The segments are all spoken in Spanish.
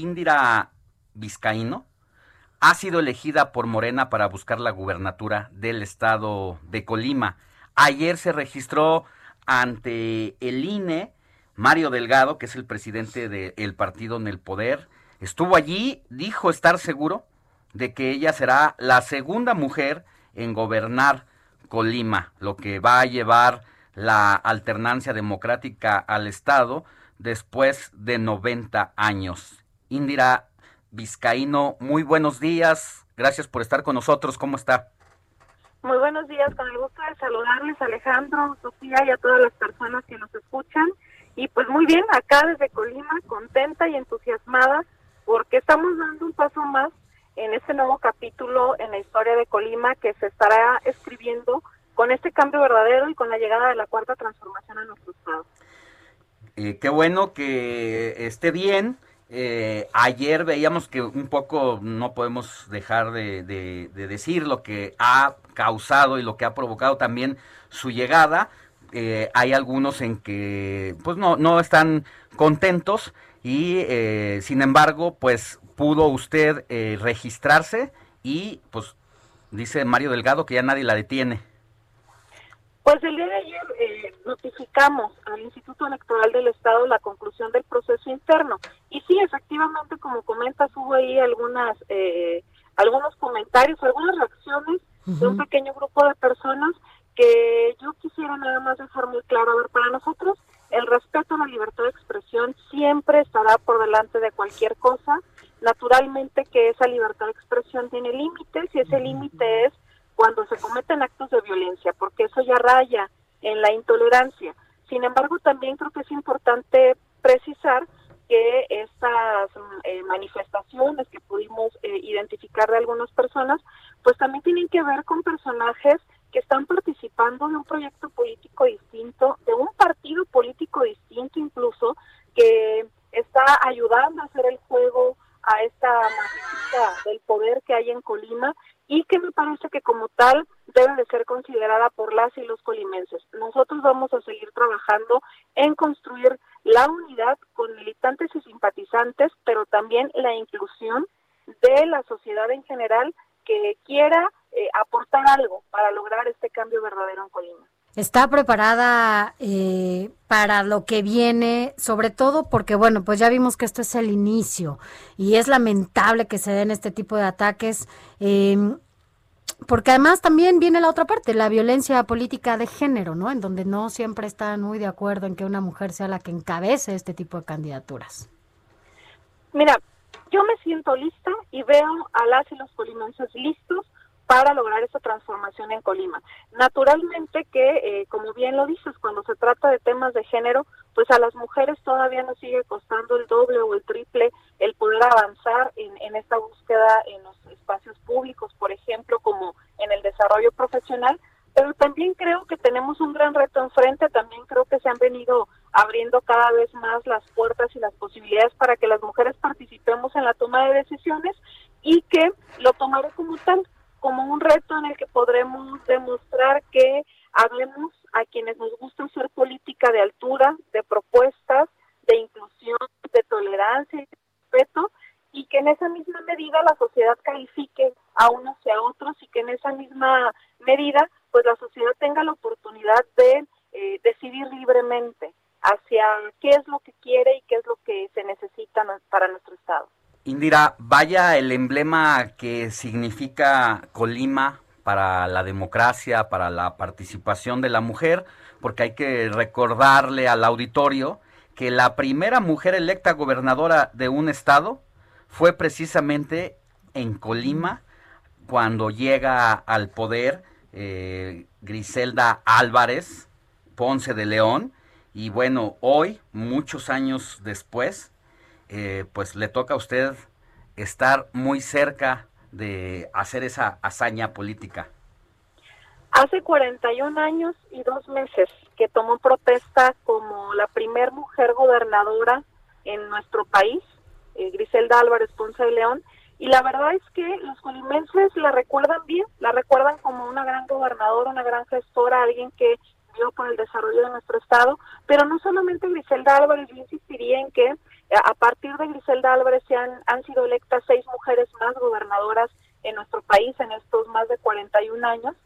Indira Vizcaíno ha sido elegida por Morena para buscar la gubernatura del estado de Colima. Ayer se registró ante el INE Mario Delgado, que es el presidente del partido en el poder. Estuvo allí, dijo estar seguro de que ella será la segunda mujer en gobernar Colima, lo que va a llevar la alternancia democrática al Estado después de 90 años. Indira Vizcaíno, muy buenos días. Gracias por estar con nosotros. ¿Cómo está? Muy buenos días, con el gusto de saludarles Alejandro, Sofía y a todas las personas que nos escuchan. Y pues muy bien, acá desde Colima, contenta y entusiasmada porque estamos dando un paso más en este nuevo capítulo en la historia de Colima que se estará escribiendo con este cambio verdadero y con la llegada de la cuarta transformación a nuestro estado. Eh, qué bueno que esté bien. Eh, ayer veíamos que un poco no podemos dejar de, decir lo que ha causado y lo que ha provocado también su llegada. Eh, hay algunos en que pues no, no están contentos y eh, sin embargo pues pudo usted registrarse y pues dice Mario Delgado que ya nadie la detiene. Pues el día de ayer eh, notificamos al Instituto Electoral del Estado la conclusión del proceso interno. Y sí, efectivamente, como comentas, hubo ahí algunas, eh, algunos comentarios, algunas reacciones de un pequeño grupo de personas que yo quisiera nada más dejar muy claro. A ver, para nosotros el respeto a la libertad de expresión siempre estará por delante de cualquier cosa. Naturalmente que esa libertad de expresión tiene límites y ese límite es cuando se cometen actos de violencia, porque eso ya raya en la intolerancia. Sin embargo, también creo que es importante precisar que estas eh, manifestaciones que pudimos eh, identificar de algunas personas, pues también tienen que ver con personajes que están participando de un proyecto político distinto, de un partido político distinto incluso, que está ayudando a hacer el juego a esta máquina del poder que hay en Colima y que me parece que como tal debe de ser considerada por las y los colimenses. Nosotros vamos a seguir trabajando en construir la unidad con militantes y simpatizantes, pero también la inclusión de la sociedad en general que quiera eh, aportar algo para lograr este cambio verdadero en Colima. Está preparada eh, para lo que viene, sobre todo porque, bueno, pues ya vimos que esto es el inicio y es lamentable que se den este tipo de ataques. Em, porque además también viene la otra parte, la violencia política de género, ¿no? En donde no siempre están muy de acuerdo en que una mujer sea la que encabece este tipo de candidaturas. Mira, yo me siento lista y veo a las y los colimenses listos para lograr esa transformación en Colima. Naturalmente que, eh, como bien lo dices, cuando se trata de temas de género, pues a las mujeres todavía nos sigue costando el doble o el triple el poder avanzar en, en esta búsqueda en los espacios públicos, por ejemplo, como en el desarrollo profesional, pero también creo que tenemos un gran reto enfrente, también creo que se han venido abriendo cada vez más las puertas y las posibilidades para que las mujeres participemos en la toma de decisiones y que lo tomaré como tal como un reto en el que podremos demostrar que hablemos a quienes nos gusta hacer política de altura, de propuestas, de inclusión, de tolerancia y de respeto, y que en esa misma medida la sociedad califique a unos y a otros y que en esa misma medida pues la sociedad tenga la oportunidad de eh, decidir libremente hacia qué es lo que quiere y qué es lo que se necesita para nuestro Estado. Indira, vaya el emblema que significa Colima para la democracia, para la participación de la mujer, porque hay que recordarle al auditorio que la primera mujer electa gobernadora de un estado fue precisamente en Colima cuando llega al poder eh, Griselda Álvarez Ponce de León. Y bueno, hoy, muchos años después, eh, pues le toca a usted estar muy cerca de hacer esa hazaña política. Hace 41 años y dos meses que tomó protesta como la primer mujer gobernadora en nuestro país, eh, Griselda Álvarez Ponce de León, y la verdad es que los colimenses la recuerdan bien, la recuerdan como una gran gobernadora, una gran gestora, alguien que vio por el desarrollo de nuestro estado, pero no solamente Griselda Álvarez, yo insistiría en que a partir de Griselda Álvarez se han, han sido electas seis mujeres más gobernadoras en nuestro país en estos más de 41 años,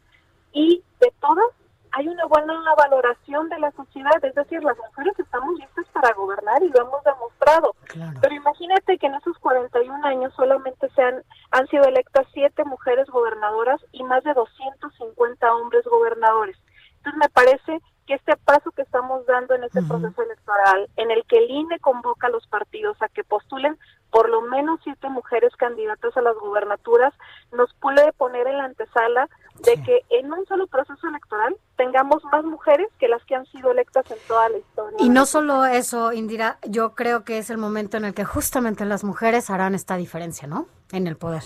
y de todas hay una buena valoración de la sociedad, es decir, las mujeres estamos listas para gobernar y lo hemos demostrado. Pero imagínate que en esos 41 años solamente se han, han sido electas siete mujeres gobernadoras y más de 250 hombres gobernadores. Entonces me parece que este paso estamos dando en este proceso electoral, en el que el INE convoca a los partidos a que postulen por lo menos siete mujeres candidatas a las gubernaturas, nos puede poner en la antesala de que en un solo proceso electoral tengamos más mujeres que las que han sido electas en toda la historia. Y no solo eso, Indira, yo creo que es el momento en el que justamente las mujeres harán esta diferencia, ¿no? En el poder.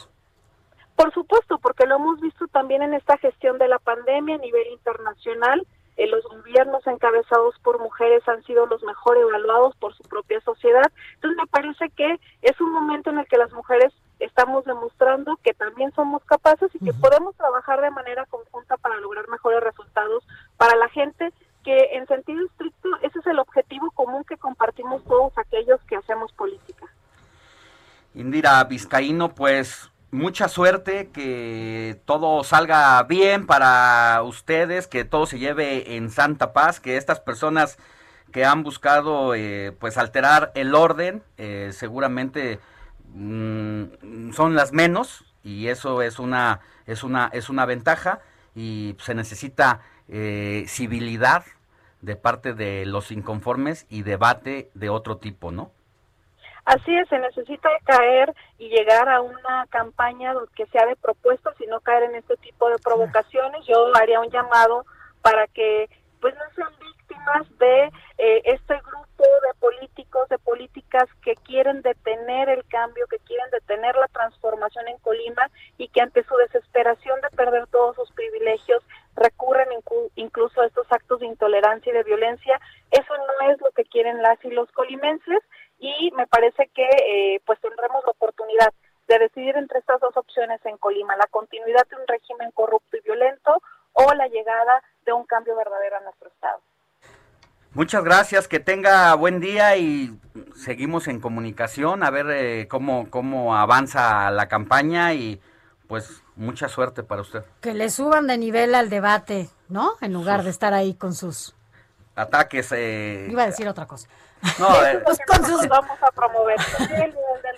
Por supuesto, porque lo hemos visto también en esta gestión de la pandemia a nivel internacional. Eh, los gobiernos encabezados por mujeres han sido los mejor evaluados por su propia sociedad. Entonces me parece que es un momento en el que las mujeres estamos demostrando que también somos capaces y que podemos trabajar de manera conjunta para lograr mejores resultados para la gente, que en sentido estricto ese es el objetivo común que compartimos todos aquellos que hacemos política. Indira Vizcaíno, pues mucha suerte, que todo salga bien para ustedes, que todo se lleve en santa paz, que estas personas que han buscado eh, pues alterar el orden, eh, seguramente Mm, son las menos y eso es una es una es una ventaja y se necesita eh, civilidad de parte de los inconformes y debate de otro tipo, ¿no? Así es, se necesita caer y llegar a una campaña que sea de propuestas y no caer en este tipo de provocaciones. Yo haría un llamado para que pues no sean víctimas de eh, este grupo de políticos, de políticas que quieren detener el cambio, que quieren detener la transformación en Colima y que ante su desesperación de perder todos sus privilegios recurren incluso a estos actos de intolerancia y de violencia. Eso no es lo que quieren las y los colimenses y me parece que eh, pues tendremos la oportunidad de decidir entre estas dos opciones en Colima, la continuidad de un régimen corrupto y violento o la llegada de un cambio verdadero a nuestro Estado. Muchas gracias, que tenga buen día y seguimos en comunicación a ver eh, cómo, cómo avanza la campaña y pues mucha suerte para usted. Que le suban de nivel al debate, ¿no? En lugar de estar ahí con sus ataques. Eh, Iba a decir otra cosa. No, eh, pues con sus... vamos a promover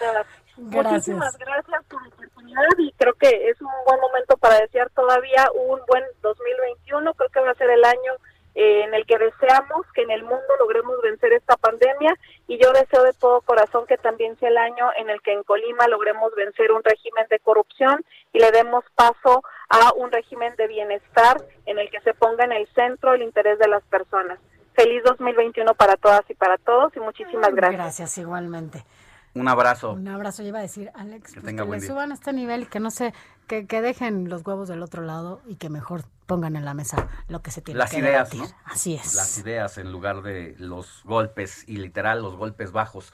debate. Muchísimas gracias por la oportunidad y creo que es un buen momento para desear todavía un buen 2021. Creo que va a ser el año eh, en el que deseamos que en el mundo logremos vencer esta pandemia y yo deseo de todo corazón que también sea el año en el que en Colima logremos vencer un régimen de corrupción y le demos paso a un régimen de bienestar en el que se ponga en el centro el interés de las personas. Feliz 2021 para todas y para todos y muchísimas gracias. Gracias igualmente. Un abrazo. Un abrazo, iba a decir, Alex, que, pues, suban a este nivel y que no sé, que, que, dejen los huevos del otro lado y que mejor pongan en la mesa lo que se tiene Las que ideas, ¿no? Así es. Las ideas en lugar de los golpes y literal los golpes bajos.